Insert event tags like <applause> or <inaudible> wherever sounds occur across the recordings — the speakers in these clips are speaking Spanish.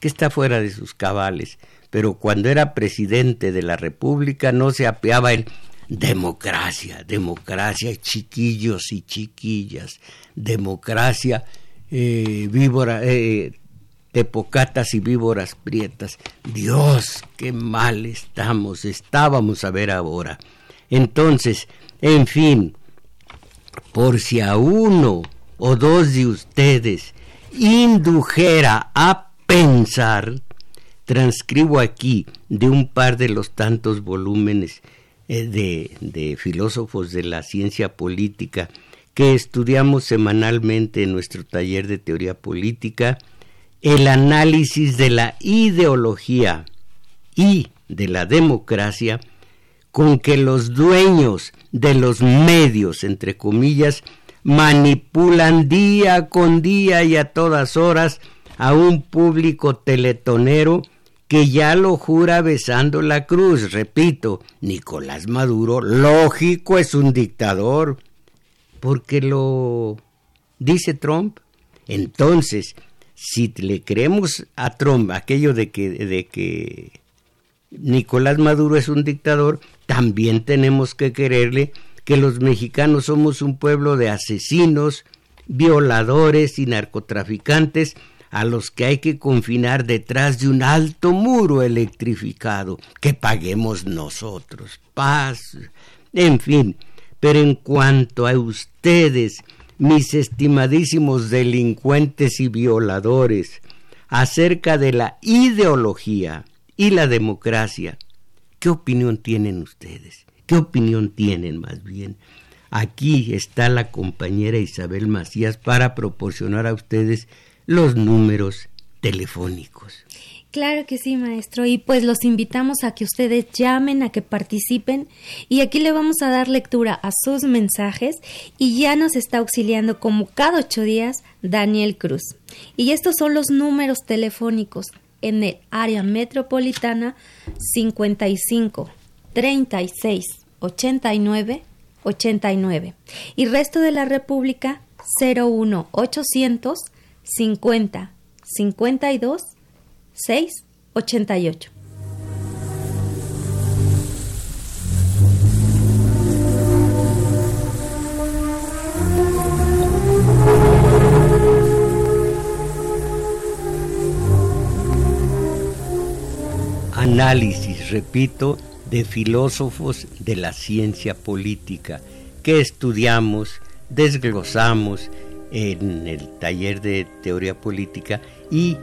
que está fuera de sus cabales, pero cuando era presidente de la República no se apeaba en democracia, democracia, chiquillos y chiquillas, democracia, eh, víbora, eh, tepocatas y víboras prietas. Dios, qué mal estamos, estábamos a ver ahora. Entonces, en fin, por si a uno o dos de ustedes indujera a pensar, transcribo aquí de un par de los tantos volúmenes eh, de, de filósofos de la ciencia política que estudiamos semanalmente en nuestro taller de teoría política, el análisis de la ideología y de la democracia con que los dueños de los medios, entre comillas, manipulan día con día y a todas horas a un público teletonero que ya lo jura besando la cruz. Repito, Nicolás Maduro, lógico, es un dictador, porque lo dice Trump. Entonces, si le creemos a Trump aquello de que, de que Nicolás Maduro es un dictador, también tenemos que quererle que los mexicanos somos un pueblo de asesinos, violadores y narcotraficantes a los que hay que confinar detrás de un alto muro electrificado, que paguemos nosotros. Paz. En fin, pero en cuanto a ustedes, mis estimadísimos delincuentes y violadores, acerca de la ideología y la democracia, ¿qué opinión tienen ustedes? ¿Qué opinión tienen más bien? Aquí está la compañera Isabel Macías para proporcionar a ustedes los números telefónicos. Claro que sí, maestro. Y pues los invitamos a que ustedes llamen, a que participen. Y aquí le vamos a dar lectura a sus mensajes. Y ya nos está auxiliando como cada ocho días Daniel Cruz. Y estos son los números telefónicos en el área metropolitana 55 36 89 89 y resto de la República 01 800 50 52 6 88. Análisis, repito, de filósofos de la ciencia política. Que estudiamos, desglosamos en el taller de teoría política y,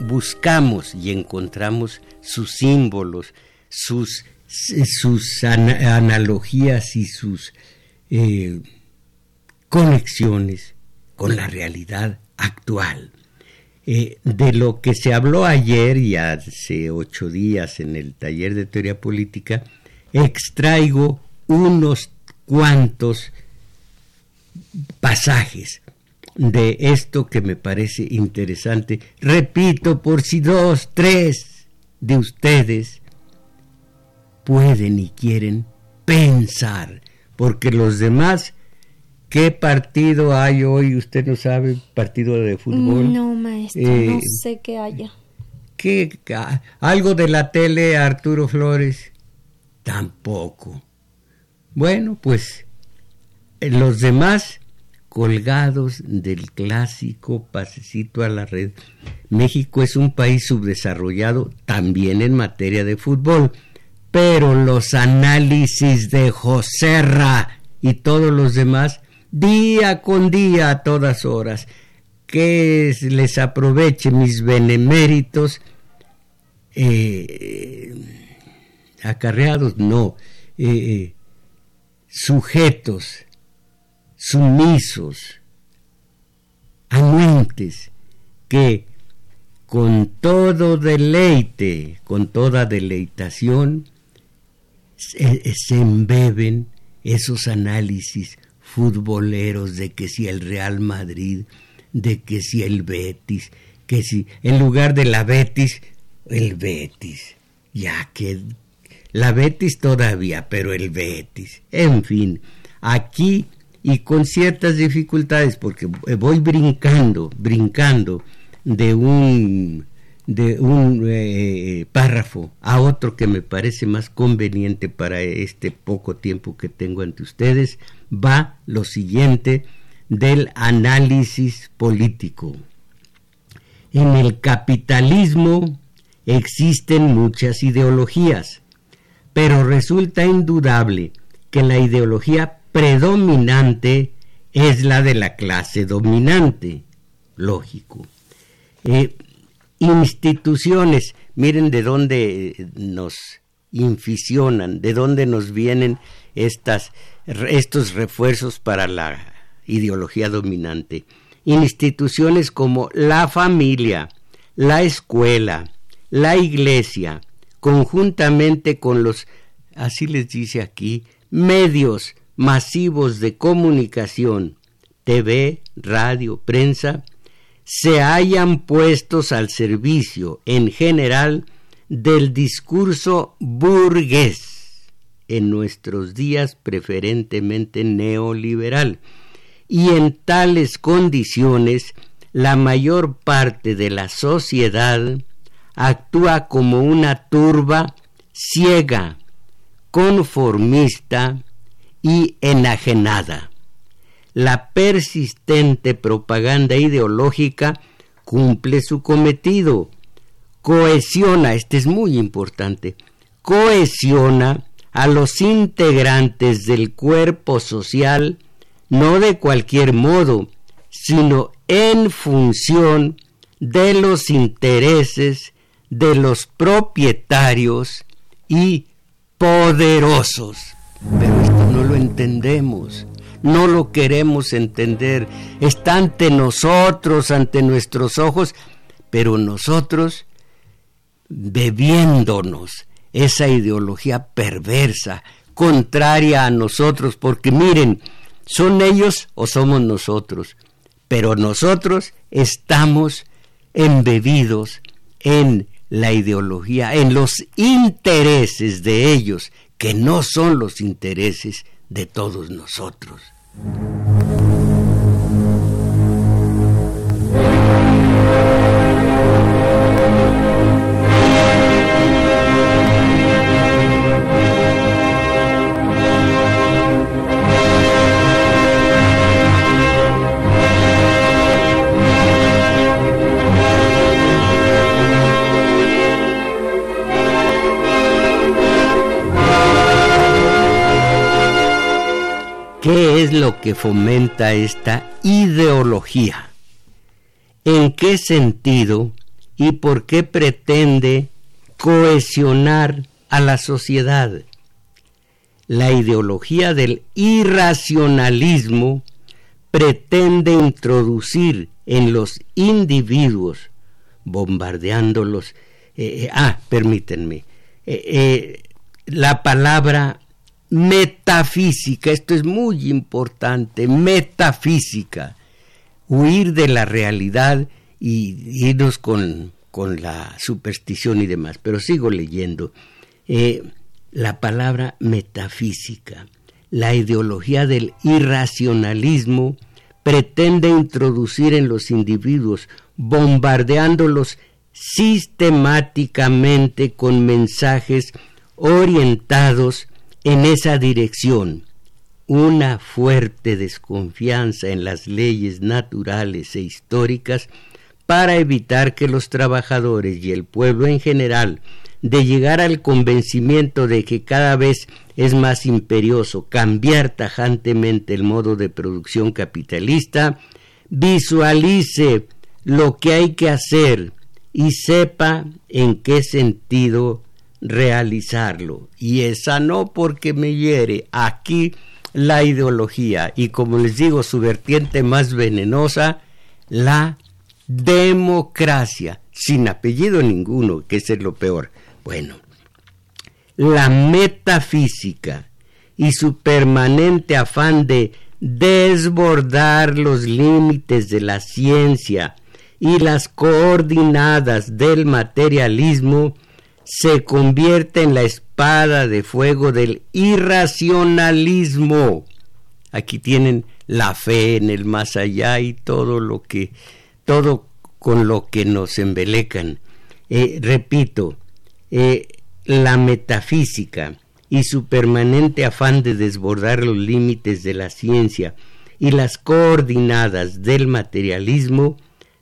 buscamos y encontramos sus símbolos, sus, sus analogías y sus eh, conexiones con la realidad actual. Eh, de lo que se habló ayer y hace ocho días en el taller de teoría política, extraigo unos cuantos pasajes de esto que me parece interesante. Repito, por si dos, tres de ustedes pueden y quieren pensar, porque los demás ¿Qué partido hay hoy? ¿Usted no sabe? ¿Partido de fútbol? No, maestro, no eh, sé qué haya. ¿Qué, ¿Algo de la tele, Arturo Flores? Tampoco. Bueno, pues los demás colgados del clásico pasecito a la red. México es un país subdesarrollado también en materia de fútbol, pero los análisis de Joserra y todos los demás día con día a todas horas, que les aproveche mis beneméritos eh, acarreados, no, eh, sujetos, sumisos, anuentes, que con todo deleite, con toda deleitación, se, se embeben esos análisis futboleros de que si el Real Madrid, de que si el Betis, que si en lugar de la Betis, el Betis. Ya que la Betis todavía, pero el Betis. En fin, aquí y con ciertas dificultades porque voy brincando, brincando de un de un eh, párrafo a otro que me parece más conveniente para este poco tiempo que tengo ante ustedes, va lo siguiente del análisis político. En el capitalismo existen muchas ideologías, pero resulta indudable que la ideología predominante es la de la clase dominante. Lógico. Eh, instituciones, miren de dónde nos inficionan, de dónde nos vienen estas, estos refuerzos para la ideología dominante. Instituciones como la familia, la escuela, la iglesia, conjuntamente con los, así les dice aquí, medios masivos de comunicación, TV, radio, prensa, se hayan puestos al servicio en general del discurso burgués, en nuestros días preferentemente neoliberal, y en tales condiciones la mayor parte de la sociedad actúa como una turba ciega, conformista y enajenada la persistente propaganda ideológica cumple su cometido, cohesiona, este es muy importante, cohesiona a los integrantes del cuerpo social no de cualquier modo, sino en función de los intereses de los propietarios y poderosos. Pero esto no lo entendemos no lo queremos entender, está ante nosotros, ante nuestros ojos, pero nosotros bebiéndonos esa ideología perversa, contraria a nosotros, porque miren, son ellos o somos nosotros, pero nosotros estamos embebidos en la ideología, en los intereses de ellos, que no son los intereses de todos nosotros. ¿Qué es lo que fomenta esta ideología? ¿En qué sentido y por qué pretende cohesionar a la sociedad? La ideología del irracionalismo pretende introducir en los individuos, bombardeándolos, eh, eh, ah, permítanme, eh, la palabra metafísica, esto es muy importante, metafísica, huir de la realidad y irnos con, con la superstición y demás. Pero sigo leyendo. Eh, la palabra metafísica, la ideología del irracionalismo, pretende introducir en los individuos, bombardeándolos sistemáticamente con mensajes orientados en esa dirección una fuerte desconfianza en las leyes naturales e históricas para evitar que los trabajadores y el pueblo en general de llegar al convencimiento de que cada vez es más imperioso cambiar tajantemente el modo de producción capitalista, visualice lo que hay que hacer y sepa en qué sentido realizarlo. Y esa no porque me hiere aquí la ideología y como les digo su vertiente más venenosa, la democracia, sin apellido ninguno, que es lo peor. Bueno, la metafísica y su permanente afán de desbordar los límites de la ciencia y las coordinadas del materialismo se convierte en la espada de fuego del irracionalismo. Aquí tienen la fe en el más allá y todo lo que todo con lo que nos embelecan. eh, repito, eh, la metafísica y su permanente afán de desbordar los límites de la ciencia y las coordinadas del materialismo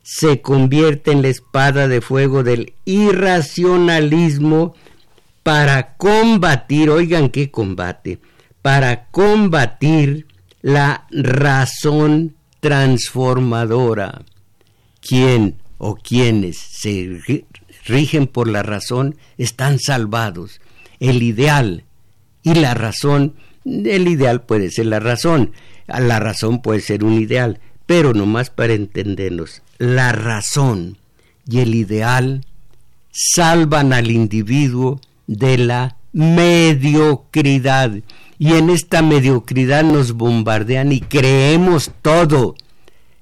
se convierte en la espada de fuego del irracionalismo para combatir, oigan qué combate, para combatir la razón transformadora. ¿Quién o quienes se rigen por la razón están salvados. El ideal y la razón, el ideal puede ser la razón, la razón puede ser un ideal, pero nomás para entendernos, la razón y el ideal salvan al individuo de la mediocridad. Y en esta mediocridad nos bombardean y creemos todo.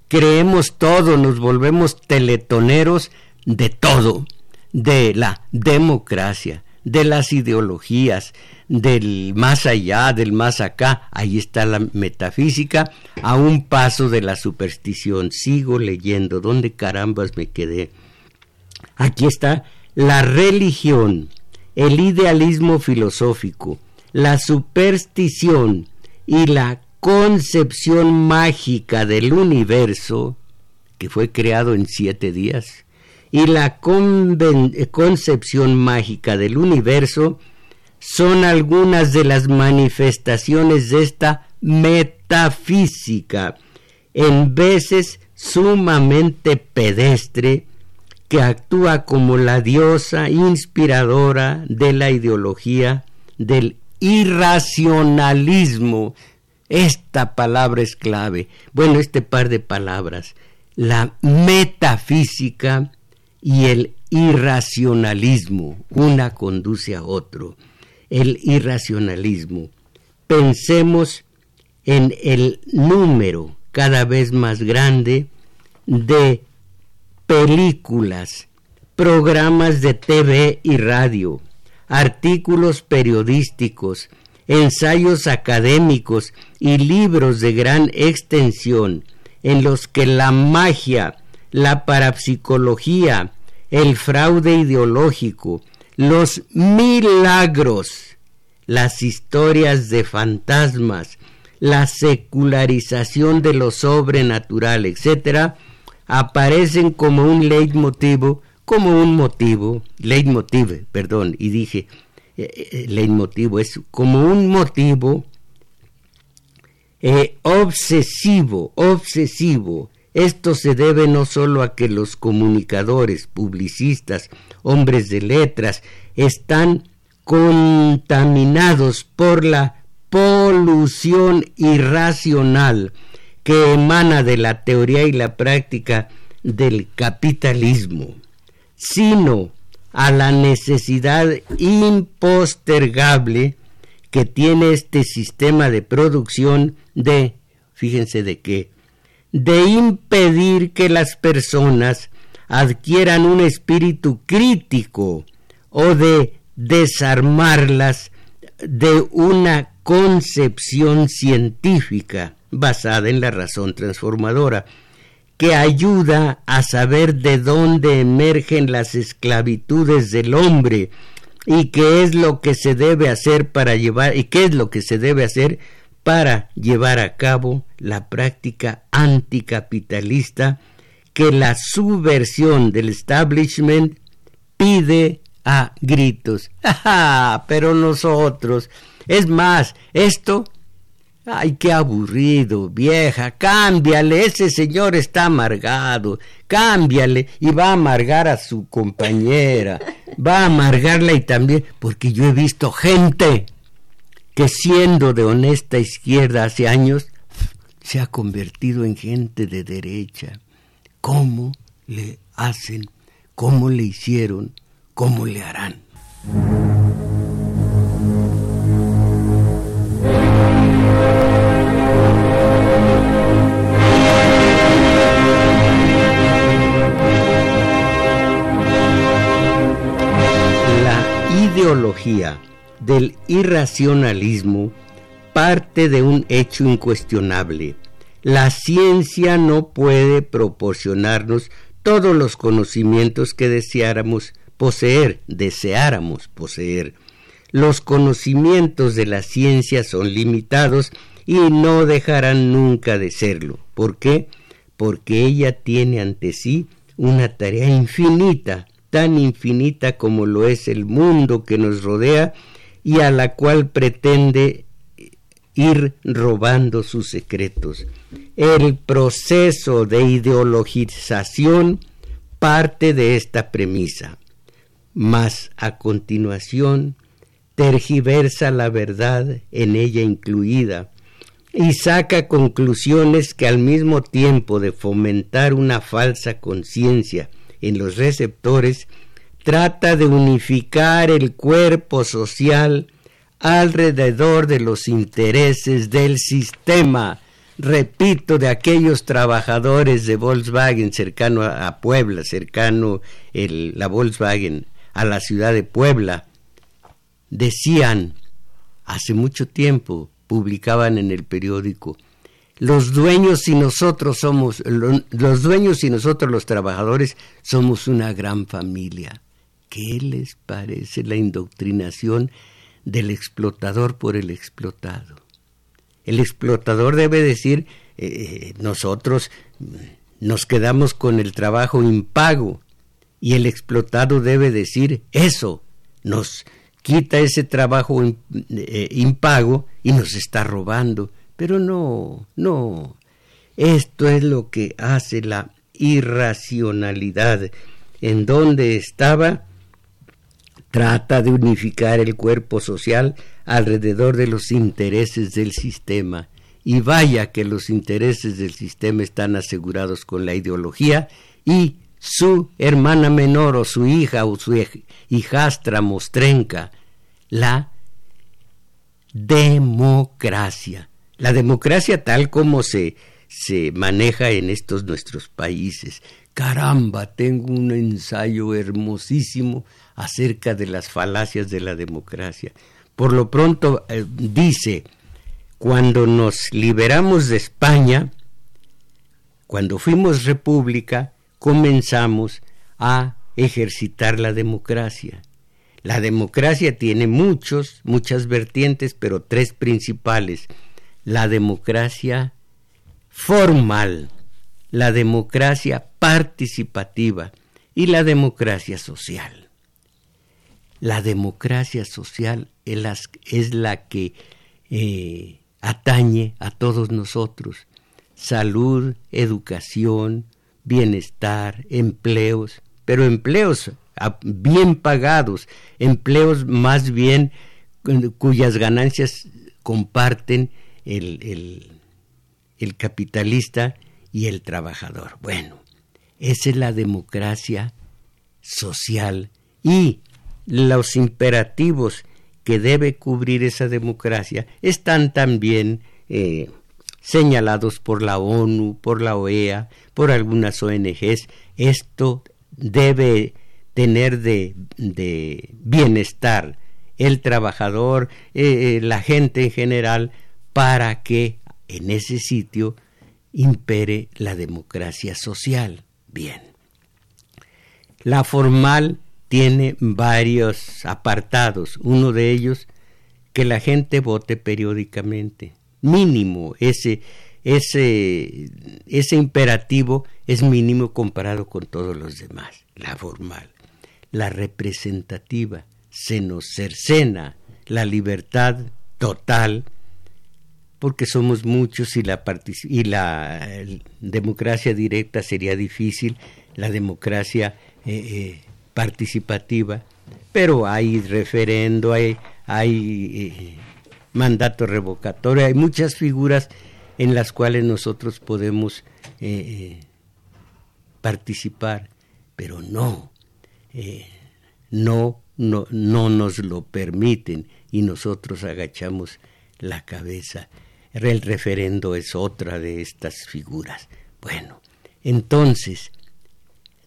Creemos todo, nos volvemos teletoneros de todo, de la democracia, de las ideologías, del más allá, del más acá. Ahí está la metafísica, a un paso de la superstición. Sigo leyendo, ¿dónde carambas me quedé? Aquí está la religión, el idealismo filosófico, la superstición y la concepción mágica del universo, que fue creado en siete días, y la concepción mágica del universo son algunas de las manifestaciones de esta metafísica, en veces sumamente pedestre, que actúa como la diosa inspiradora de la ideología del irracionalismo. Esta palabra es clave. Bueno, este par de palabras, la metafísica y el irracionalismo, una conduce a otro. El irracionalismo. Pensemos en el número cada vez más grande de películas, programas de TV y radio, artículos periodísticos, ensayos académicos y libros de gran extensión en los que la magia, la parapsicología, el fraude ideológico, los milagros, las historias de fantasmas, la secularización de lo sobrenatural, etc., aparecen como un leitmotiv, como un motivo, leitmotiv, perdón, y dije, eh, eh, leitmotiv es como un motivo eh, obsesivo, obsesivo. Esto se debe no solo a que los comunicadores, publicistas, hombres de letras, están contaminados por la polución irracional que emana de la teoría y la práctica del capitalismo, sino a la necesidad impostergable que tiene este sistema de producción de, fíjense de qué, de impedir que las personas adquieran un espíritu crítico o de desarmarlas de una concepción científica basada en la razón transformadora, que ayuda a saber de dónde emergen las esclavitudes del hombre y qué es lo que se debe hacer para llevar y qué es lo que se debe hacer para llevar a cabo la práctica anticapitalista que la subversión del establishment pide a gritos. <laughs> Pero nosotros, es más, esto Ay, qué aburrido, vieja, cámbiale, ese señor está amargado, cámbiale y va a amargar a su compañera, va a amargarla y también, porque yo he visto gente que siendo de honesta izquierda hace años, se ha convertido en gente de derecha. ¿Cómo le hacen? ¿Cómo le hicieron? ¿Cómo le harán? ideología del irracionalismo parte de un hecho incuestionable. La ciencia no puede proporcionarnos todos los conocimientos que deseáramos poseer, deseáramos poseer. Los conocimientos de la ciencia son limitados y no dejarán nunca de serlo. ¿Por qué? Porque ella tiene ante sí una tarea infinita, tan infinita como lo es el mundo que nos rodea y a la cual pretende ir robando sus secretos. El proceso de ideologización parte de esta premisa, mas a continuación tergiversa la verdad en ella incluida y saca conclusiones que al mismo tiempo de fomentar una falsa conciencia en los receptores, trata de unificar el cuerpo social alrededor de los intereses del sistema, repito, de aquellos trabajadores de Volkswagen cercano a, Puebla, cercano la Volkswagen a la ciudad de Puebla, decían hace mucho tiempo, publicaban en el periódico, los dueños y nosotros somos, los dueños y nosotros los trabajadores somos una gran familia. ¿Qué les parece la indoctrinación del explotador por el explotado? El explotador debe decir, eh, nosotros nos quedamos con el trabajo impago y el explotado debe decir eso, nos quita ese trabajo eh, impago y nos está robando. Pero no, no. Esto es lo que hace la irracionalidad. En donde estaba, trata de unificar el cuerpo social alrededor de los intereses del sistema. Y vaya que los intereses del sistema están asegurados con la ideología y su hermana menor o su hija o su hijastra mostrenca, la democracia. La democracia tal como se, se maneja en estos nuestros países. Caramba, tengo un ensayo hermosísimo acerca de las falacias de la democracia. Por lo pronto eh, dice, cuando nos liberamos de España, cuando fuimos república, comenzamos a ejercitar la democracia. La democracia tiene muchos, muchas vertientes, pero tres principales. La democracia formal, la democracia participativa y la democracia social. La democracia social es la que eh, atañe a todos nosotros. Salud, educación, bienestar, empleos, pero empleos bien pagados, empleos más bien cuyas ganancias comparten el, el, capitalista y el trabajador. Bueno, esa es la democracia social y los imperativos que debe cubrir esa democracia están también eh, señalados por la ONU, por la OEA, por algunas ONGs. Esto debe tener de, de bienestar el trabajador, eh, eh, la gente en general, para que en ese sitio impere la democracia social. Bien. La formal tiene varios apartados. Uno de ellos, que la gente vote periódicamente mínimo, ese, ese, ese imperativo es mínimo comparado con todos los demás, la formal. La representativa se nos cercena la libertad total porque somos muchos y la, y la democracia directa sería difícil, la democracia eh, eh, participativa, pero hay referendo, hay, hay eh, mandato revocatorio. Hay muchas figuras en las cuales nosotros podemos eh, participar, pero eh, no, no, no nos lo permiten y nosotros agachamos la cabeza. El referendo es otra de estas figuras. Bueno, entonces,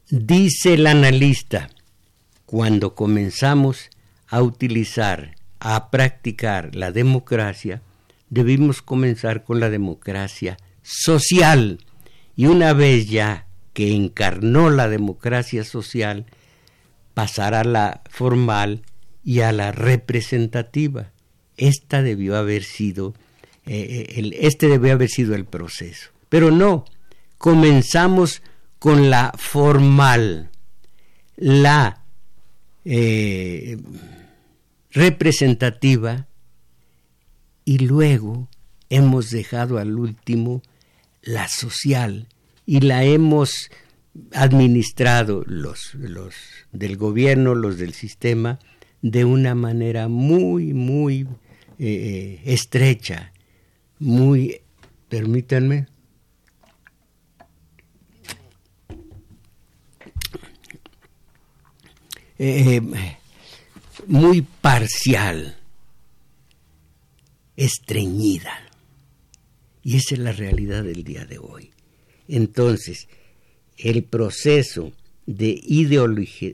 dice el analista, cuando comenzamos a utilizar a practicar la democracia, debimos comenzar con la democracia social. Y una vez ya que encarnó la democracia social, pasar a la formal y a la representativa. Esta debió haber sido, eh, el, este debió haber sido el proceso. Pero no, comenzamos con la formal, la eh, representativa y luego hemos dejado al último la social y la hemos administrado los, los del gobierno, los del sistema, de una manera muy, muy eh, estrecha, muy, permítanme, eh, muy parcial, estreñida. Y esa es la realidad del día de hoy. Entonces, el proceso de,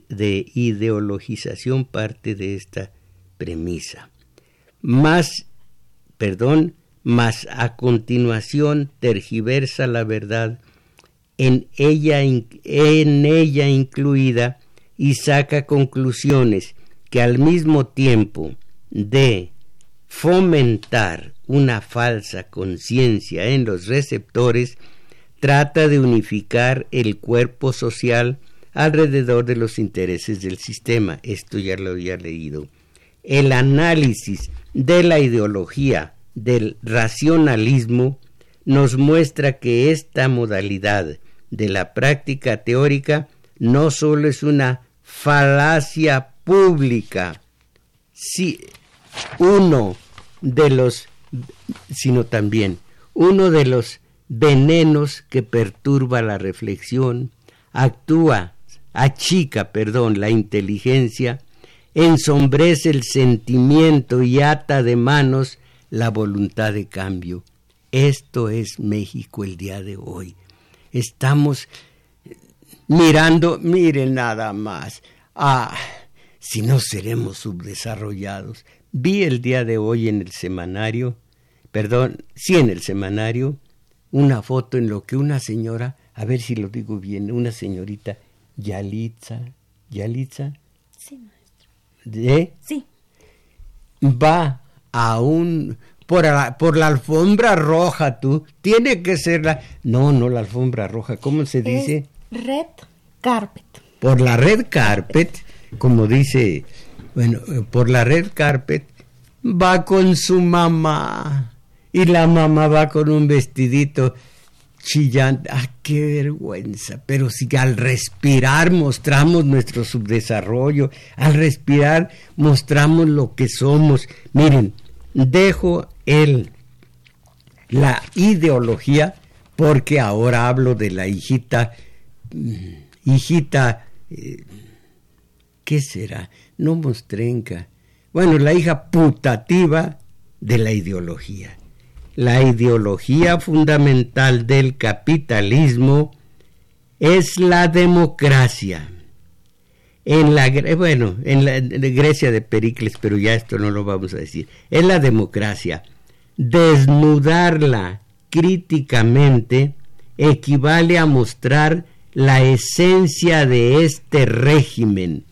de ideologización parte de esta premisa. Más, perdón, más a continuación tergiversa la verdad en ella, en ella incluida y saca conclusiones que al mismo tiempo de fomentar una falsa conciencia en los receptores, trata de unificar el cuerpo social alrededor de los intereses del sistema. Esto ya lo había leído. El análisis de la ideología del racionalismo nos muestra que esta modalidad de la práctica teórica no solo es una falacia pública, uno de los, sino también uno de los venenos que perturba la reflexión, actúa, achica, perdón, la inteligencia, ensombrece el sentimiento y ata de manos la voluntad de cambio. Esto es México el día de hoy. Estamos mirando, miren nada más. Ah, si no seremos subdesarrollados. Vi el día de hoy en el semanario, perdón, sí en el semanario, una foto en lo que una señora, a ver si lo digo bien, una señorita Yalitza, Yalitza. Sí, maestro. ¿De? Sí. Va a un por la, por la alfombra roja, tú. Tiene que ser la. No, no la alfombra roja. ¿Cómo se dice? Red carpet. Por la red carpet, como dice, bueno, por la red carpet, va con su mamá. Y la mamá va con un vestidito chillante. ¡Ah, qué vergüenza! Pero si al respirar mostramos nuestro subdesarrollo, al respirar mostramos lo que somos. Miren, dejo el, la ideología porque ahora hablo de la hijita, hijita, eh, ¿qué será? No mostrenca. Bueno, la hija putativa de la ideología. La ideología fundamental del capitalismo es la democracia. En la, bueno, en la Grecia de Pericles, pero ya esto no lo vamos a decir. Es la democracia. Desnudarla críticamente equivale a mostrar la esencia de este régimen.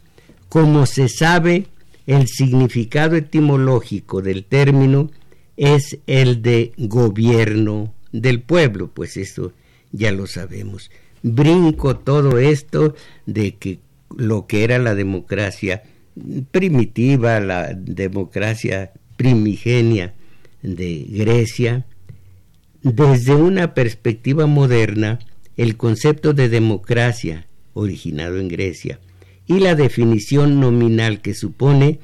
Como se sabe, el significado etimológico del término es el de gobierno del pueblo, pues eso ya lo sabemos. Brinco todo esto de que lo que era la democracia primitiva, la democracia primigenia de Grecia, desde una perspectiva moderna, el concepto de democracia, originado en Grecia, y la definición nominal que supone,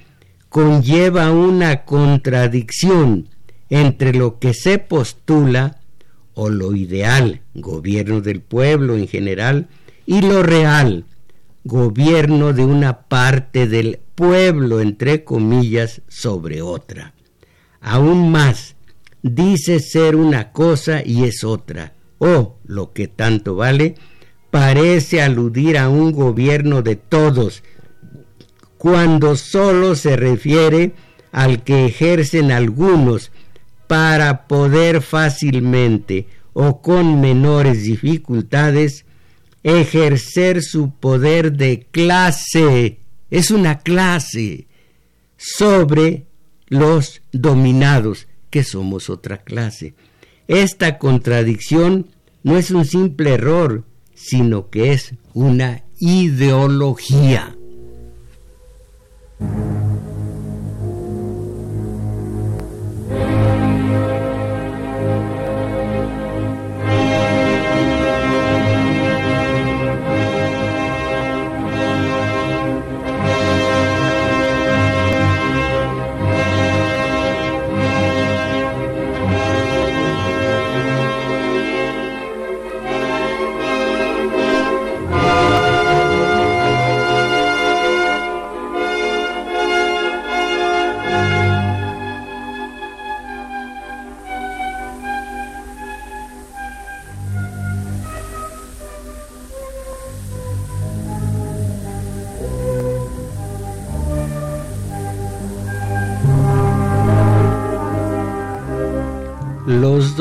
conlleva una contradicción entre lo que se postula o lo ideal, gobierno del pueblo en general, y lo real, gobierno de una parte del pueblo, entre comillas, sobre otra. Aún más, dice ser una cosa y es otra, o, lo que tanto vale, parece aludir a un gobierno de todos, cuando sólo se refiere al que ejercen algunos para poder fácilmente o con menores dificultades ejercer su poder de clase es una clase sobre los dominados, que somos otra clase. Esta contradicción no es un simple error, sino que es una ideología.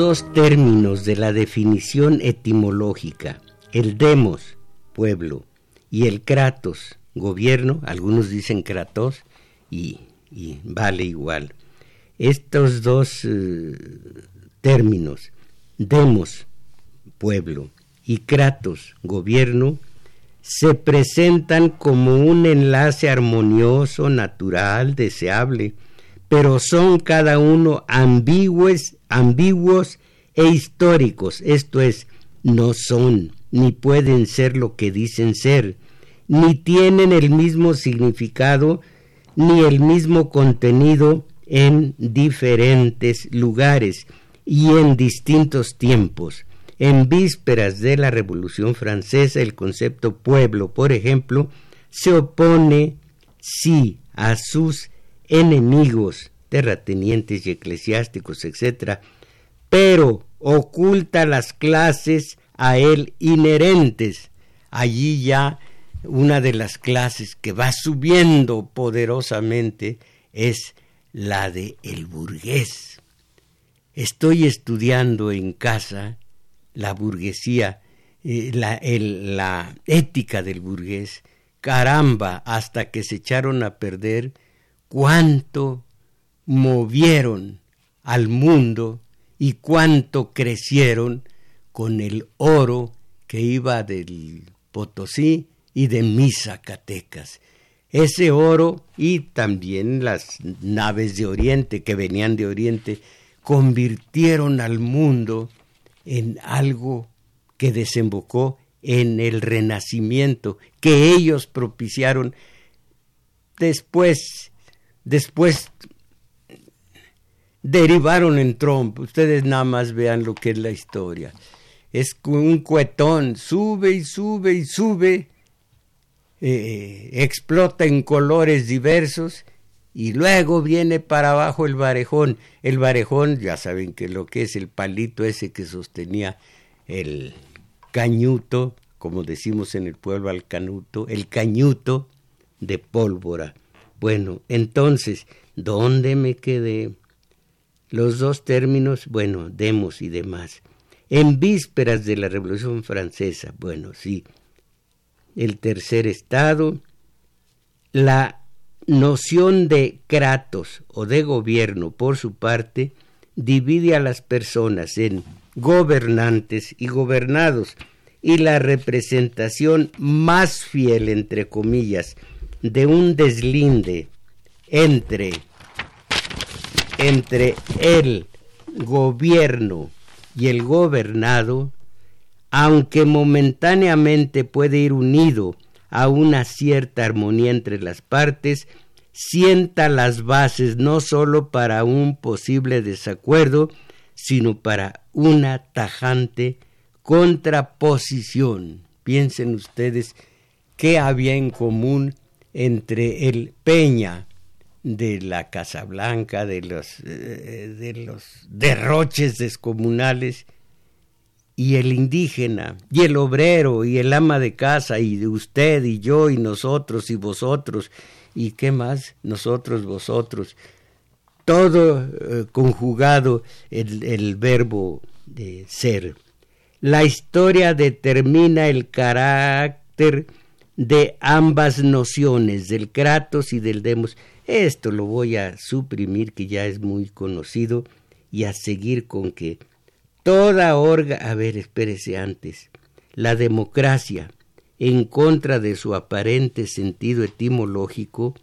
Dos términos de la definición etimológica, el demos, pueblo, y el kratos, gobierno, algunos dicen kratos, y, vale igual. Estos dos eh, términos, demos, pueblo, y kratos, gobierno, se presentan como un enlace armonioso, natural, deseable, pero son cada uno ambiguos, ambiguos e históricos, esto es, no son, ni pueden ser lo que dicen ser, ni tienen el mismo significado, ni el mismo contenido en diferentes lugares y en distintos tiempos. En vísperas de la Revolución Francesa, el concepto pueblo, por ejemplo, se opone sí a sus enemigos, terratenientes y eclesiásticos, etc., pero oculta las clases a él inherentes. Allí ya una de las clases que va subiendo poderosamente es la de el burgués. Estoy estudiando en casa la burguesía, eh, la, la ética del burgués. Caramba, hasta que se echaron a perder cuánto movieron al mundo y cuánto crecieron con el oro que iba del Potosí y de mis Zacatecas. Ese oro y también las naves de Oriente que venían de Oriente convirtieron al mundo en algo que desembocó en el renacimiento que ellos propiciaron después Después derivaron en Trump. Ustedes nada más vean lo que es la historia. Es un cuetón, sube y sube y sube, eh, explota en colores diversos y luego viene para abajo el varejón. El varejón, ya saben que lo que es el palito ese que sostenía el cañuto, como decimos en el pueblo al canuto, el cañuto de pólvora. Bueno, entonces, ¿dónde me quedé? Los dos términos, bueno, demos y demás. En vísperas de la Revolución Francesa, bueno, sí. El tercer estado, la noción de kratos o de gobierno, por su parte, divide a las personas en gobernantes y gobernados, y la representación más fiel, entre comillas, de un deslinde entre, entre el gobierno y el gobernado, aunque momentáneamente puede ir unido a una cierta armonía entre las partes, sienta las bases no sólo para un posible desacuerdo, sino para una tajante contraposición. Piensen ustedes qué había en común entre el Peña de la Casa Blanca, de los, eh, de los derroches descomunales, y el indígena, y el obrero, y el ama de casa, y de usted, y yo, y nosotros, y vosotros, y qué más, nosotros, vosotros, todo eh, conjugado el, el verbo de ser. La historia determina el carácter de ambas nociones, del kratos y del demos. Esto lo voy a suprimir, que ya es muy conocido, y a seguir con que toda orga... A ver, espérese antes. La democracia, en contra de su aparente sentido etimológico,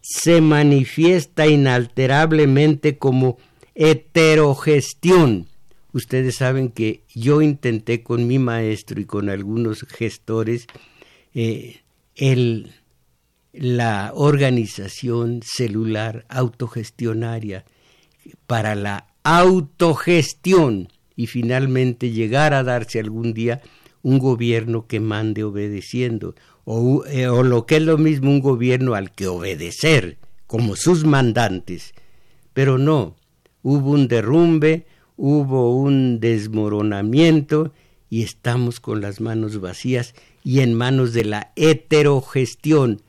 se manifiesta inalterablemente como heterogestión. Ustedes saben que yo intenté con mi maestro y con algunos gestores eh, el, la organización celular autogestionaria para la autogestión y finalmente llegar a darse algún día un gobierno que mande obedeciendo, o, eh, o, lo que es lo mismo un gobierno al que obedecer, como sus mandantes. Pero no, hubo un derrumbe, hubo un desmoronamiento y estamos con las manos vacías y en manos de la heterogestión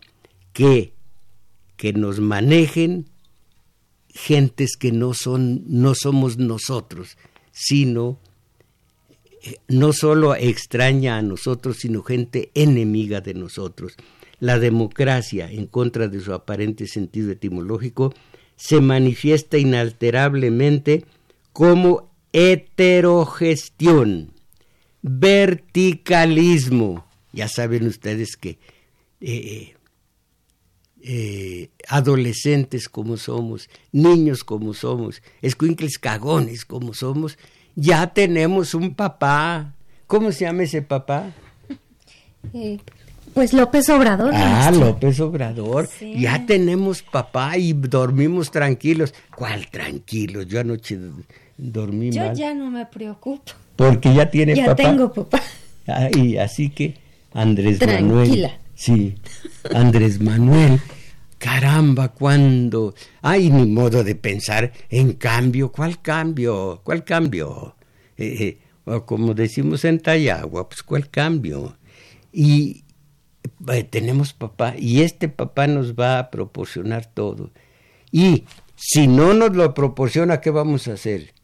que, nos manejen gentes que no son no somos nosotros, sino eh, no solo extraña a nosotros, sino gente enemiga de nosotros. La democracia, en contra de su aparente sentido etimológico, se manifiesta inalterablemente como heterogestión, verticalismo. Ya saben ustedes que eh, eh, adolescentes como somos, niños como somos, escuincles cagones como somos, ya tenemos un papá. ¿Cómo se llama ese papá? <laughs> Eh, pues López Obrador. Ah, López Obrador. Ya tenemos papá y dormimos tranquilos. ¿Cuál tranquilos? Yo anoche dormí Yo ya no me preocupo. Porque ya tiene papá. Ya tengo papá. Ah, y así que Andrés Manuel. Sí, Andrés Manuel. Caramba, cuando. Ay, ni modo de pensar en cambio. ¿Cuál cambio? ¿Cuál cambio? Eh, eh, como decimos en Tayagua, pues ¿cuál cambio? Y, eh, tenemos papá y este papá nos va a proporcionar todo. Y si no nos lo proporciona, ¿qué vamos a hacer?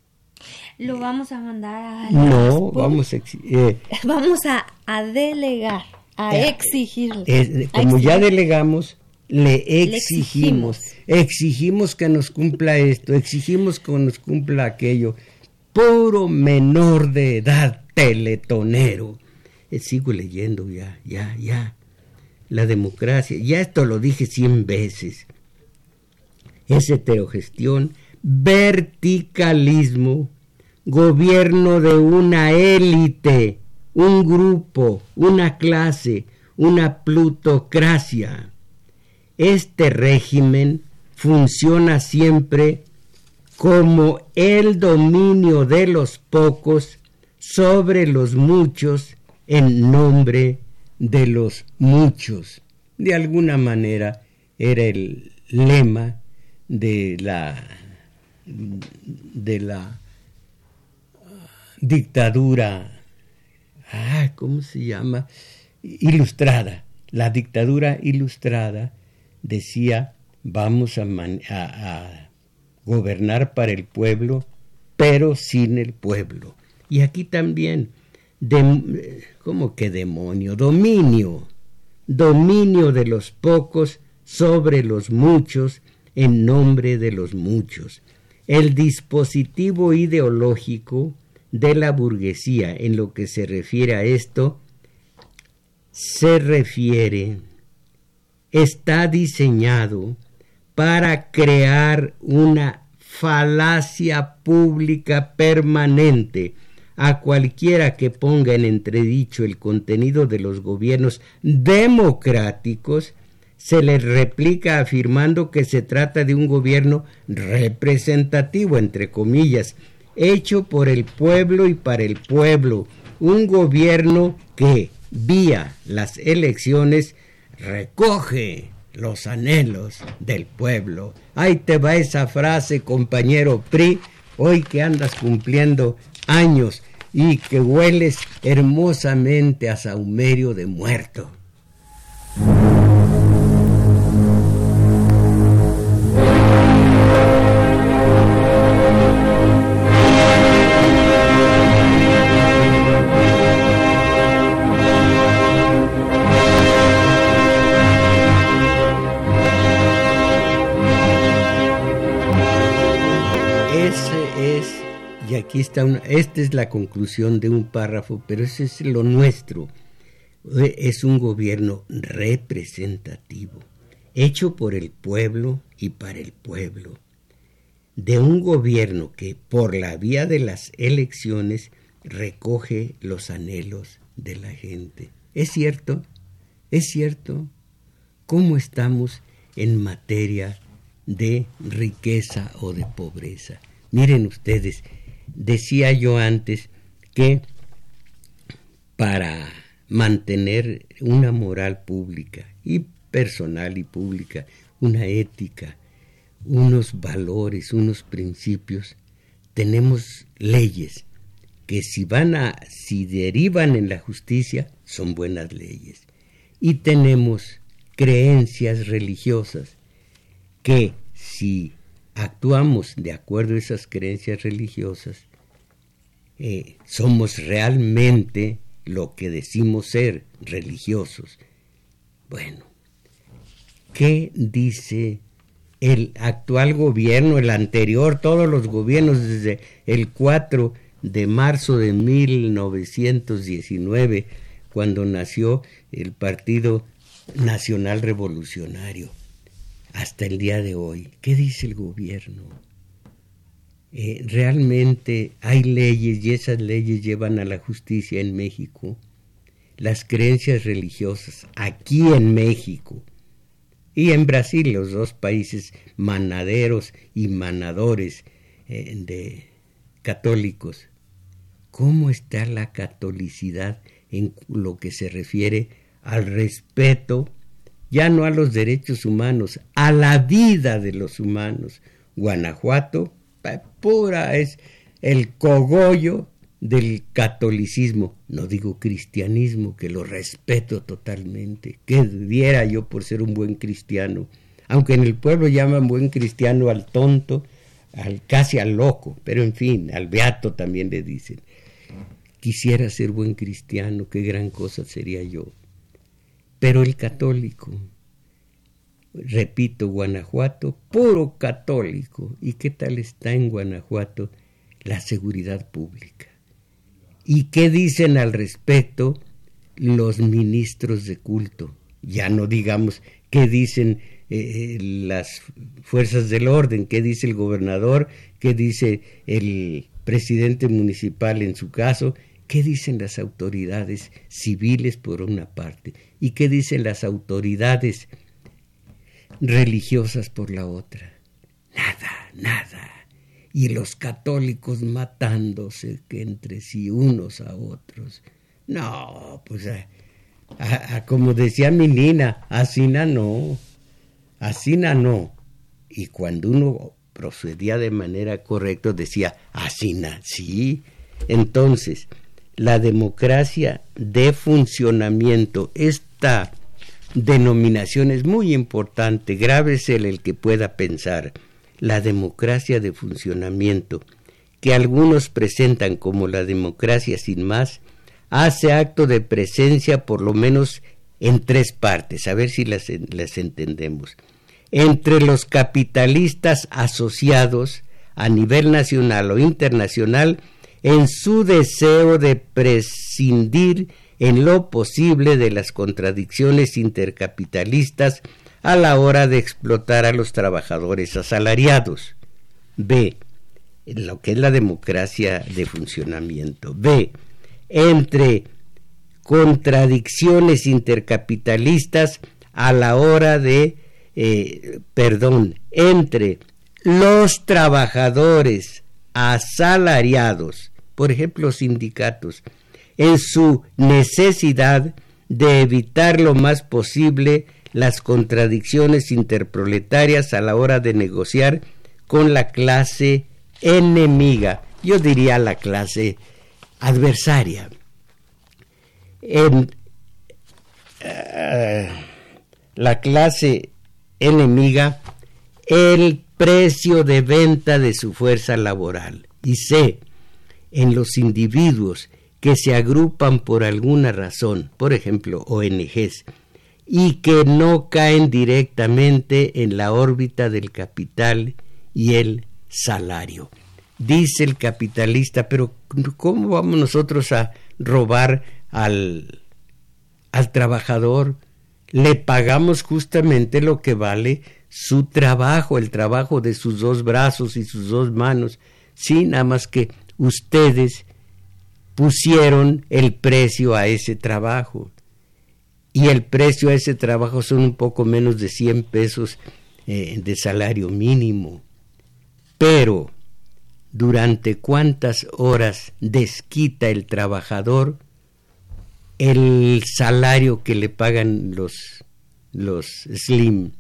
Lo vamos a mandar a... No, vamos a... Eh, <laughs> vamos a, a, delegar, a eh, exigirle. como ya delegamos, le exigimos, exigimos que nos cumpla esto, exigimos que nos cumpla aquello. Puro menor de edad, teletonero. sigo leyendo ya, ya, ya la democracia, ya esto lo dije cien veces, es heterogestión, verticalismo, gobierno de una élite, un grupo, una clase, una plutocracia. Este régimen funciona siempre como el dominio de los pocos sobre los muchos en nombre de los muchos. De alguna manera era el lema de la de la dictadura ah, ¿cómo se llama? ilustrada. La dictadura ilustrada decía vamos a, gobernar para el pueblo, pero sin el pueblo. Y aquí también ¿cómo que demonio? Dominio, dominio de los pocos sobre los muchos en nombre de los muchos. El dispositivo ideológico de la burguesía en lo que se refiere a esto se refiere, está diseñado para crear una falacia pública permanente a cualquiera que ponga en entredicho el contenido de los gobiernos democráticos, se le replica afirmando que se trata de un gobierno representativo, entre comillas, hecho por el pueblo y para el pueblo, un gobierno que, vía las elecciones, recoge los anhelos del pueblo. Ahí te va esa frase, compañero PRI, hoy que andas cumpliendo años y que hueles hermosamente a saumerio de muerto. Esta es la conclusión de un párrafo, pero ese es lo nuestro. Es un gobierno representativo, hecho por el pueblo y para el pueblo. De un gobierno que por la vía de las elecciones recoge los anhelos de la gente. ¿Es cierto? ¿Es cierto? ¿Cómo estamos en materia de riqueza o de pobreza? Miren ustedes, Decía yo antes que para mantener una moral pública y personal y pública, una ética, unos valores, unos principios, tenemos leyes que si van a si derivan en la justicia son buenas leyes. Y tenemos creencias religiosas que si actuamos de acuerdo a esas creencias religiosas, eh, somos realmente lo que decimos ser religiosos. Bueno, ¿qué dice el actual gobierno, el anterior, todos los gobiernos desde el 4 de marzo de 1919, cuando nació el Partido Nacional Revolucionario? Hasta el día de hoy. ¿Qué dice el gobierno? Eh, realmente hay leyes y esas leyes llevan a la justicia en México. Las creencias religiosas aquí en México y en Brasil, los dos países manaderos y manadores eh, de católicos. ¿Cómo está la catolicidad en lo que se refiere al respeto ya no a los derechos humanos, a la vida de los humanos. Guanajuato, pura es el cogollo del catolicismo, no digo cristianismo, que lo respeto totalmente, que diera yo por ser un buen cristiano, aunque en el pueblo llaman buen cristiano al tonto, al casi al loco, pero en fin, al beato también le dicen. Quisiera ser buen cristiano, qué gran cosa sería yo. Pero el católico, repito, Guanajuato, puro católico. ¿Y qué tal está en Guanajuato la seguridad pública? ¿Y qué dicen al respecto los ministros de culto? Ya no digamos qué dicen eh, las fuerzas del orden, qué dice el gobernador, qué dice el presidente municipal en su caso, qué dicen las autoridades civiles por una parte ¿Y qué dicen las autoridades religiosas por la otra? Nada, nada. Y los católicos matándose entre sí unos a otros. No, pues como decía mi nina, asina no, asina no. Y cuando uno procedía de manera correcta decía, asina, sí. Entonces, la democracia de funcionamiento. Esta denominación es muy importante, grave es el que pueda pensar. La democracia de funcionamiento, que algunos presentan como la democracia sin más, hace acto de presencia por lo menos en tres partes, a ver si las, las entendemos. Entre los capitalistas asociados a nivel nacional o internacional, en su deseo de prescindir en lo posible de las contradicciones intercapitalistas a la hora de explotar a los trabajadores asalariados. B. Lo que es la democracia de funcionamiento. B. Entre contradicciones intercapitalistas a la hora de, eh, perdón, entre los trabajadores asalariados, por ejemplo sindicatos, en su necesidad de evitar lo más posible las contradicciones interproletarias a la hora de negociar con la clase enemiga, yo diría la clase adversaria. En eh, la clase enemiga, el precio de venta de su fuerza laboral. Y C, en los individuos que se agrupan por alguna razón, por ejemplo, ONGs, y que no caen directamente en la órbita del capital y el salario. dice el capitalista, pero ¿cómo vamos nosotros a robar al, al trabajador? Le pagamos justamente lo que vale su trabajo, el trabajo de sus dos brazos y sus dos manos. Sí, nada más que ustedes pusieron el precio a ese trabajo. Y el precio a ese trabajo son un poco menos de 100 pesos eh, de salario mínimo. Pero, ¿durante cuántas horas desquita el trabajador el salario que le pagan los, los slim?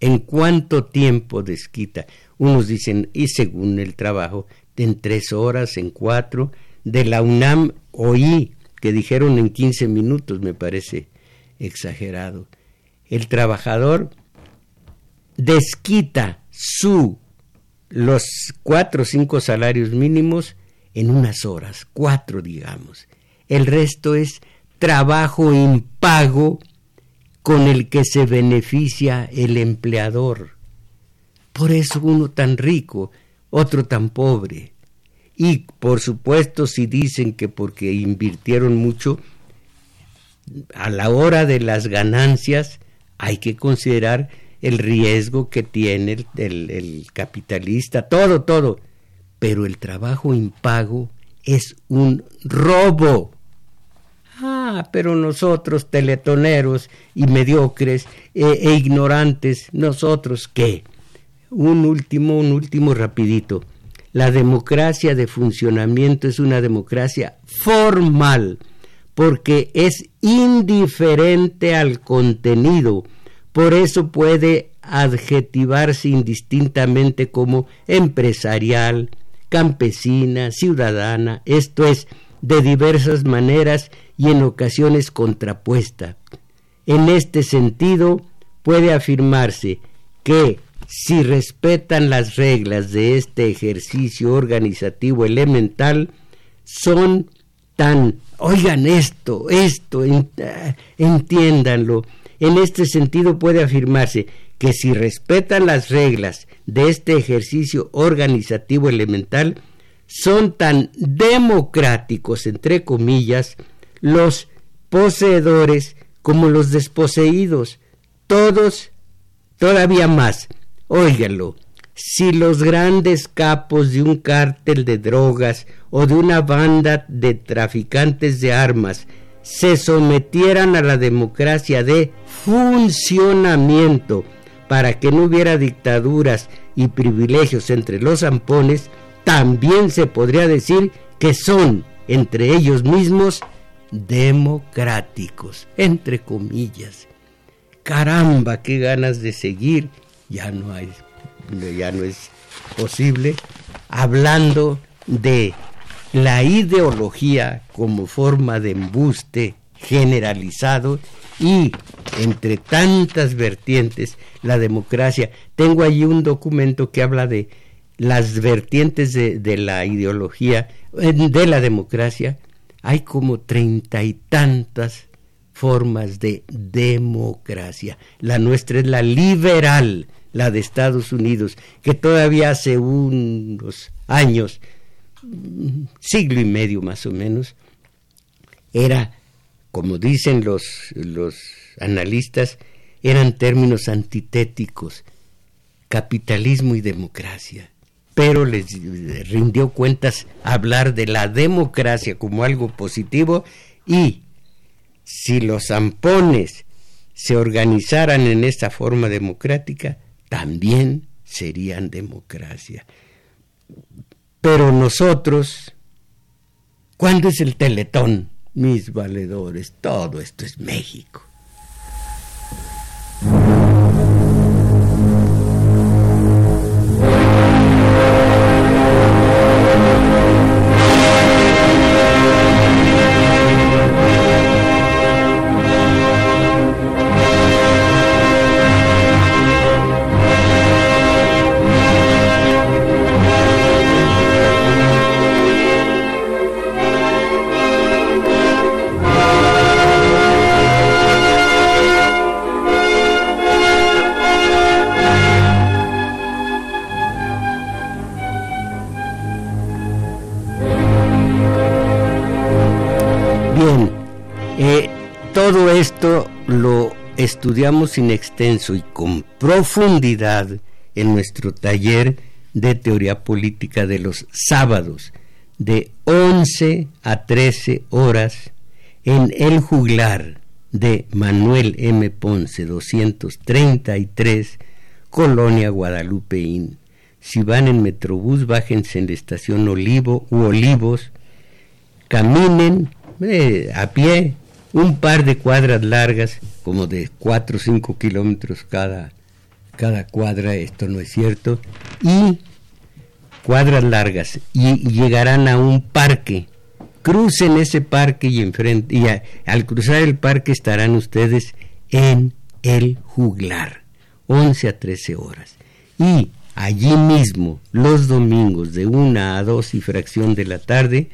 ¿En cuánto tiempo desquita? Unos dicen, y según el trabajo, en tres horas, en cuatro. De la UNAM oí que dijeron en 15 minutos, me parece exagerado. El trabajador desquita su los cuatro o cinco salarios mínimos en unas horas, cuatro digamos. El resto es trabajo impago con el que se beneficia el empleador. Por eso uno tan rico, otro tan pobre. Y por supuesto si dicen que porque invirtieron mucho, a la hora de las ganancias hay que considerar el riesgo que tiene el, capitalista, todo, todo. Pero el trabajo impago es un robo. Ah, pero nosotros, teletoneros y mediocres e, e ignorantes, nosotros qué? Un último, un último rapidito. La democracia de funcionamiento es una democracia formal, porque es indiferente al contenido por eso puede adjetivarse indistintamente como empresarial, campesina, ciudadana, esto es, de diversas maneras y en ocasiones contrapuesta. En este sentido, puede afirmarse que si respetan las reglas de este ejercicio organizativo elemental, son tan, oigan esto, esto, entiéndanlo, en este sentido puede afirmarse que si respetan las reglas de este ejercicio organizativo elemental, son tan democráticos, entre comillas, los poseedores como los desposeídos, todos todavía más. Óiganlo, si los grandes capos de un cártel de drogas o de una banda de traficantes de armas se sometieran a la democracia de funcionamiento para que no hubiera dictaduras y privilegios entre los zampones, también se podría decir que son entre ellos mismos democráticos, entre comillas. Caramba, qué ganas de seguir, ya no hay, ya no es posible, hablando de la ideología como forma de embuste generalizado y entre tantas vertientes la democracia. Tengo allí un documento que habla de las vertientes de, la ideología, de la democracia. Hay como treinta y tantas formas de democracia. La nuestra es la liberal, la de Estados Unidos, que todavía hace unos años siglo y medio más o menos, era, como dicen los, los analistas, eran términos antitéticos, capitalismo y democracia. Pero les rindió cuentas hablar de la democracia como algo positivo y si los zampones se organizaran en esta forma democrática, también serían democracia. Pero nosotros, ¿cuándo es el teletón? Mis valedores, todo esto es México. Estudiamos in extenso y con profundidad en nuestro taller de teoría política de los sábados de 11 a 13 horas en El Juglar de Manuel M. Ponce 233, Colonia Guadalupeín. Si van en Metrobús, bájense en la estación Olivo u Olivos, caminen eh, a pie un par de cuadras largas, como de 4 o 5 kilómetros cada, cada cuadra, esto no es cierto, y cuadras largas, y, llegarán a un parque. Crucen ese parque y enfrente, y al cruzar el parque estarán ustedes en el juglar, 11 a 13 horas. Y allí mismo, los domingos, de una a dos y fracción de la tarde,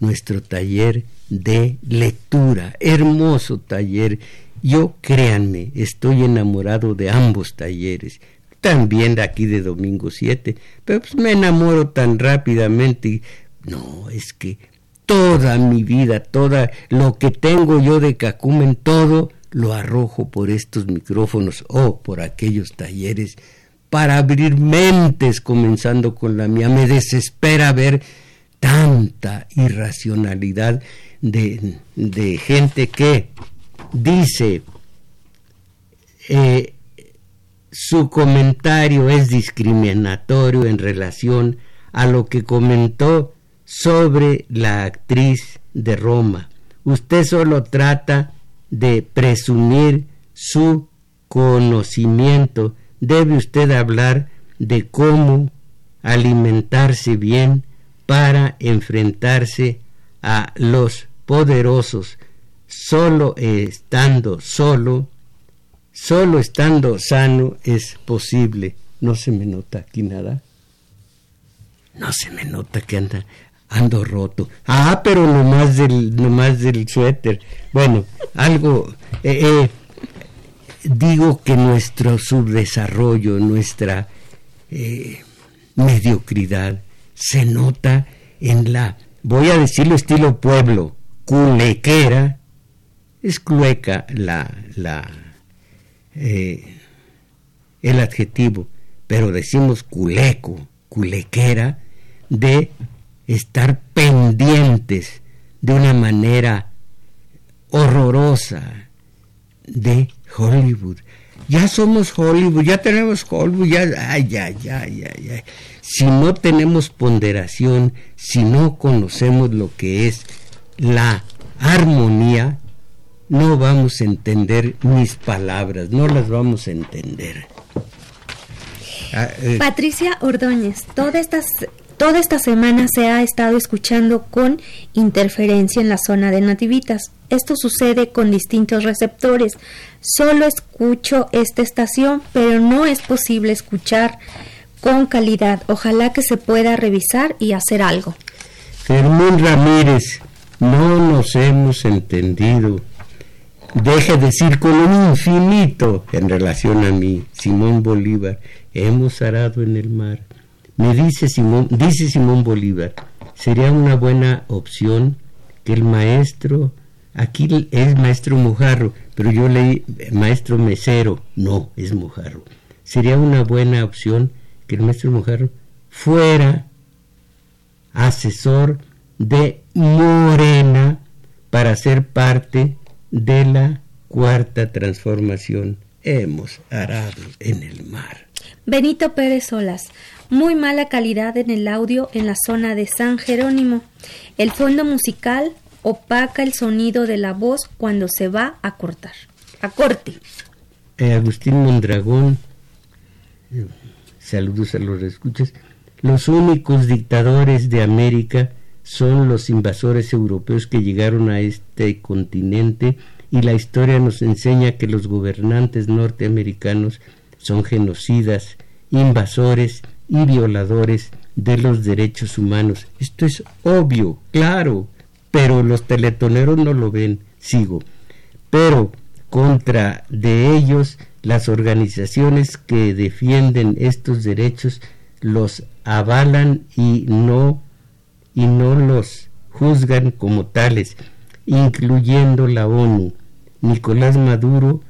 nuestro taller de lectura, hermoso taller. Yo, créanme, estoy enamorado de ambos talleres, también de aquí de Domingo 7, pero pues me enamoro tan rápidamente. No, es que toda mi vida, toda lo que tengo yo de Cacumen, todo lo arrojo por estos micrófonos o por aquellos talleres para abrir mentes, comenzando con la mía. Me desespera ver tanta irracionalidad de, de gente que dice eh, su comentario es discriminatorio en relación a lo que comentó sobre la actriz de Roma. Usted solo trata de presumir su conocimiento. Debe usted hablar de cómo alimentarse bien para enfrentarse a los poderosos, solo estando solo, solo estando sano es posible. No se me nota aquí nada. No se me nota que anda, ando roto. Ah, pero nomás del, nomás del suéter. Bueno, algo, eh, eh, digo que nuestro subdesarrollo, nuestra eh, mediocridad, se nota en la, voy a decirlo estilo pueblo, culequera, es clueca la, la, eh, el adjetivo, pero decimos culeco, culequera, de estar pendientes de una manera horrorosa de Hollywood. Ya somos Hollywood, ya tenemos Hollywood, ya, ay, ya, ya, ya, ya si no tenemos ponderación, si no conocemos lo que es la armonía, no vamos a entender mis palabras, no las vamos a entender. Ah, eh, Patricia Ordóñez, toda esta, toda esta semana se ha estado escuchando con interferencia en la zona de nativitas. Esto sucede con distintos receptores. Solo escucho esta estación, pero no es posible escuchar con calidad. Ojalá que se pueda revisar y hacer algo. Fermín Ramírez, no nos hemos entendido. Deje decir con un infinito en relación a mí, Simón Bolívar, hemos arado en el mar. Me dice Simón, dice Simón Bolívar, sería una buena opción que el maestro, aquí es maestro Mujarro, pero yo leí maestro mesero, no, es Mujarro. Sería una buena opción que el maestro Mujer fuera asesor de Morena para ser parte de la cuarta transformación. Hemos arado en el mar. Benito Pérez Solas. Muy mala calidad en el audio en la zona de San Jerónimo. El fondo musical opaca el sonido de la voz cuando se va a cortar. A. Eh, Agustín Mondragón saludos a los escuchas, los únicos dictadores de América son los invasores europeos que llegaron a este continente y la historia nos enseña que los gobernantes norteamericanos son genocidas, invasores y violadores de los derechos humanos. Esto es obvio, claro, pero los teletoneros no lo ven, sigo. Pero contra de ellos las organizaciones que defienden estos derechos los avalan y no y no los juzgan como tales, incluyendo la ONU. Nicolás Maduro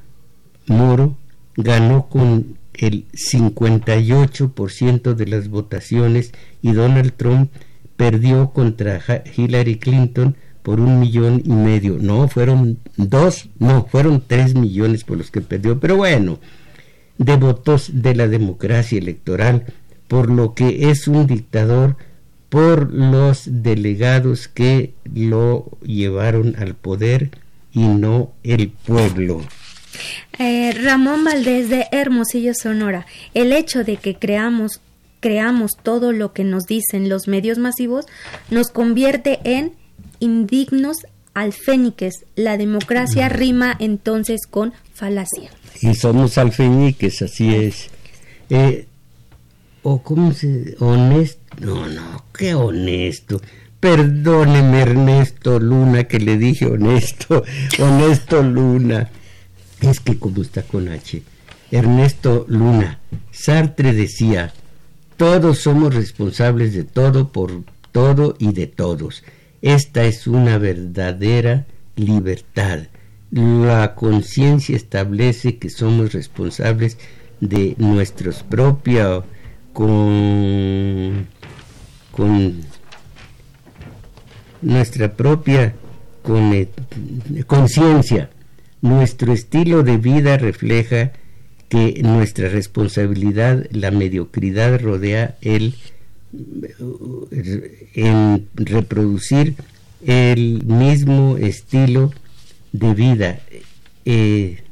Moro ganó con el 58% de las votaciones y Donald Trump perdió contra Hillary Clinton por un millón y medio. No, fueron dos, no, fueron tres millones por los que perdió. Pero bueno, de votos de la democracia electoral, por lo que es un dictador por los delegados que lo llevaron al poder y no el pueblo. Eh, Ramón Valdés de Hermosillo, Sonora. El hecho de que creamos, creamos todo lo que nos dicen los medios masivos nos convierte en indignos alféniques. La democracia rima entonces con falacia. Y somos alfeñiques, así es. Eh, o cómo se honesto no no qué honesto perdóneme Ernesto Luna que le dije honesto <laughs> honesto Luna es que como está con H Ernesto Luna Sartre decía todos somos responsables de todo por todo y de todos esta es una verdadera libertad la conciencia establece que somos responsables de nuestros propios con, con nuestra propia conciencia. Nuestro estilo de vida refleja que nuestra responsabilidad, la mediocridad rodea el reproducir el mismo estilo de vida. Eh,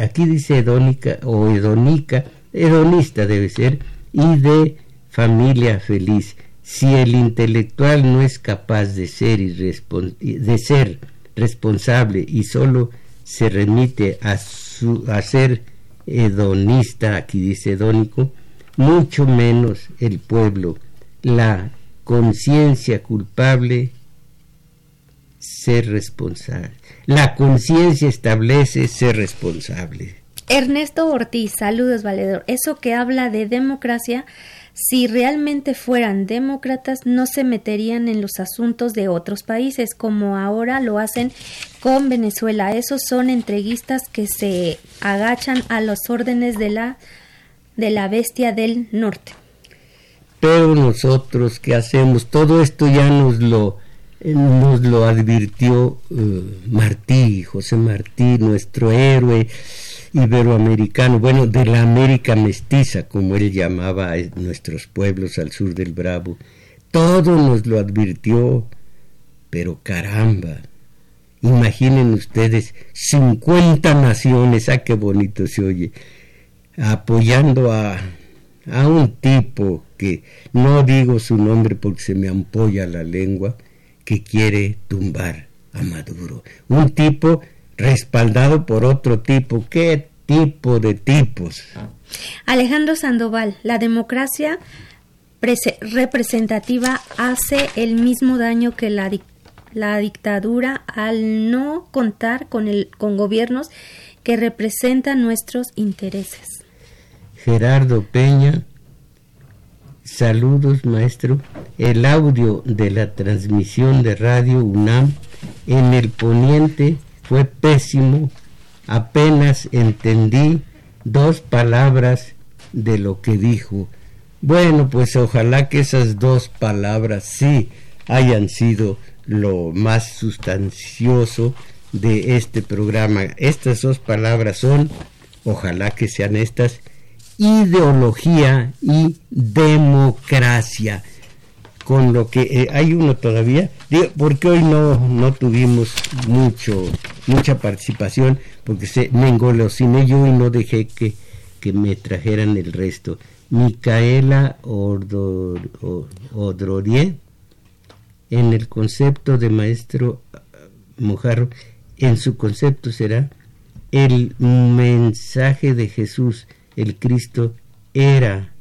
aquí dice hedónica o hedónica hedonista debe ser, y de familia feliz. Si el intelectual no es capaz de ser, de ser responsable y solo se remite a, su, a ser hedonista, aquí dice hedónico, mucho menos el pueblo. La conciencia culpable ser responsable. La conciencia establece ser responsable. Ernesto Ortiz, saludos valedor. Eso que habla de democracia, si realmente fueran demócratas, no se meterían en los asuntos de otros países, como ahora lo hacen con Venezuela. Esos son entreguistas que se agachan a las órdenes de la, de la bestia del norte. Pero nosotros, ¿qué hacemos? Todo esto ya nos lo, nos lo advirtió eh, Martí, José Martí, nuestro héroe iberoamericano, bueno, de la América mestiza, como él llamaba a nuestros pueblos al sur del Bravo. Todo nos lo advirtió, pero caramba, imaginen ustedes 50 naciones, ah, qué bonito se oye, apoyando a, a un tipo que no digo su nombre porque se me ampolla la lengua, que quiere tumbar a Maduro. Un tipo respaldado por otro tipo. ¿Qué tipo de tipos? Alejandro Sandoval, la democracia representativa hace el mismo daño que la, la dictadura al no contar con, el, con gobiernos que representan nuestros intereses. Gerardo Peña, saludos maestro. El audio de la transmisión de Radio UNAM en el poniente fue pésimo, apenas entendí dos palabras de lo que dijo. Bueno, pues ojalá que esas dos palabras sí hayan sido lo más sustancioso de este programa. Estas dos palabras son, ojalá que sean estas, ideología y democracia con lo que eh, hay uno todavía, digo, porque hoy no, no tuvimos mucho, mucha participación, porque se, me engolosiné yo y no dejé que, que me trajeran el resto. Micaela Odrorie, en el concepto de maestro Mojarro, en su concepto será el mensaje de Jesús, el Cristo, era,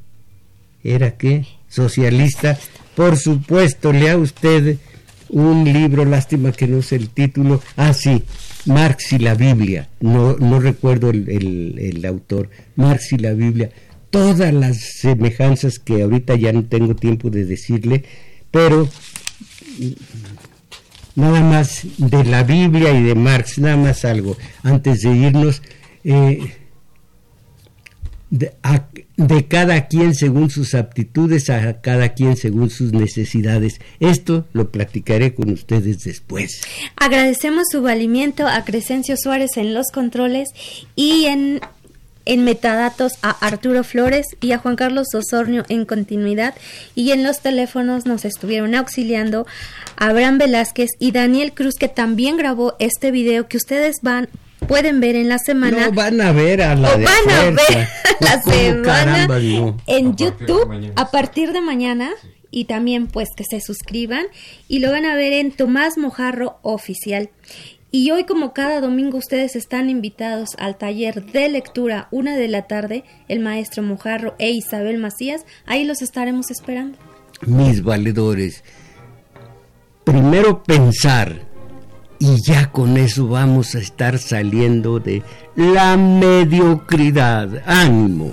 ¿era qué? Socialista por supuesto, lea usted un libro, lástima que no sé el título. Ah, sí, Marx y la Biblia. No, recuerdo el, el, autor. Marx y la Biblia. Todas las semejanzas que ahorita ya no tengo tiempo de decirle, pero nada más de la Biblia y de Marx, nada más algo, antes de irnos. Eh, de, cada quien según sus aptitudes, a cada quien según sus necesidades. Esto lo platicaré con ustedes después. Agradecemos su valimiento a Crescencio Suárez en los controles y en en metadatos a Arturo Flores y a Juan Carlos Osornio en continuidad y en los teléfonos nos estuvieron auxiliando Abraham Velázquez y Daniel Cruz que también grabó este video que ustedes van pueden ver en la semana. No, van a ver a la de van a ver <laughs> la semana en YouTube a partir de mañana y también pues que se suscriban y lo van a ver en Tomás Mojarro Oficial. Y hoy, como cada domingo, ustedes están invitados al taller de lectura, una de la tarde, el maestro Mojarro e Isabel Macías. Ahí los estaremos esperando. Mis valedores, primero pensar, y ya con eso vamos a estar saliendo de la mediocridad. Ánimo.